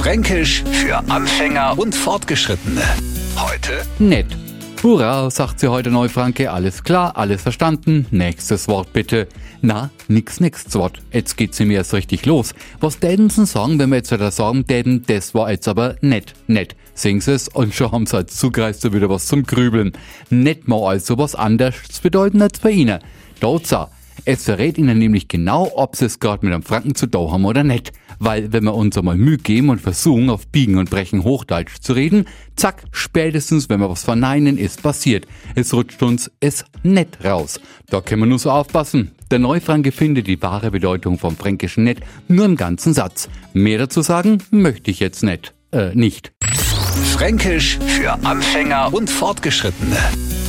Fränkisch für Anfänger und Fortgeschrittene. Heute Nett. Hurra, sagt sie heute Neufranke. Alles klar, alles verstanden. Nächstes Wort bitte. Na, nix, nix, Wort. Jetzt geht's ihm erst richtig los. Was sie sagen, wenn wir jetzt wieder sagen täten, das war jetzt aber nett, nett. Singen sie es und schon haben sie als Zugreister wieder was zum Grübeln. Nett mal also was anderes bedeuten als bei ihnen. Dort es verrät Ihnen nämlich genau, ob Sie es gerade mit einem Franken zu tun haben oder nicht. Weil, wenn wir uns einmal Mühe geben und versuchen, auf Biegen und Brechen Hochdeutsch zu reden, zack, spätestens, wenn wir was verneinen, ist passiert. Es rutscht uns es nett raus. Da können wir nur so aufpassen. Der Neufranke findet die wahre Bedeutung vom fränkischen Nett nur im ganzen Satz. Mehr dazu sagen möchte ich jetzt nicht. Äh, nicht. Fränkisch für Anfänger und Fortgeschrittene.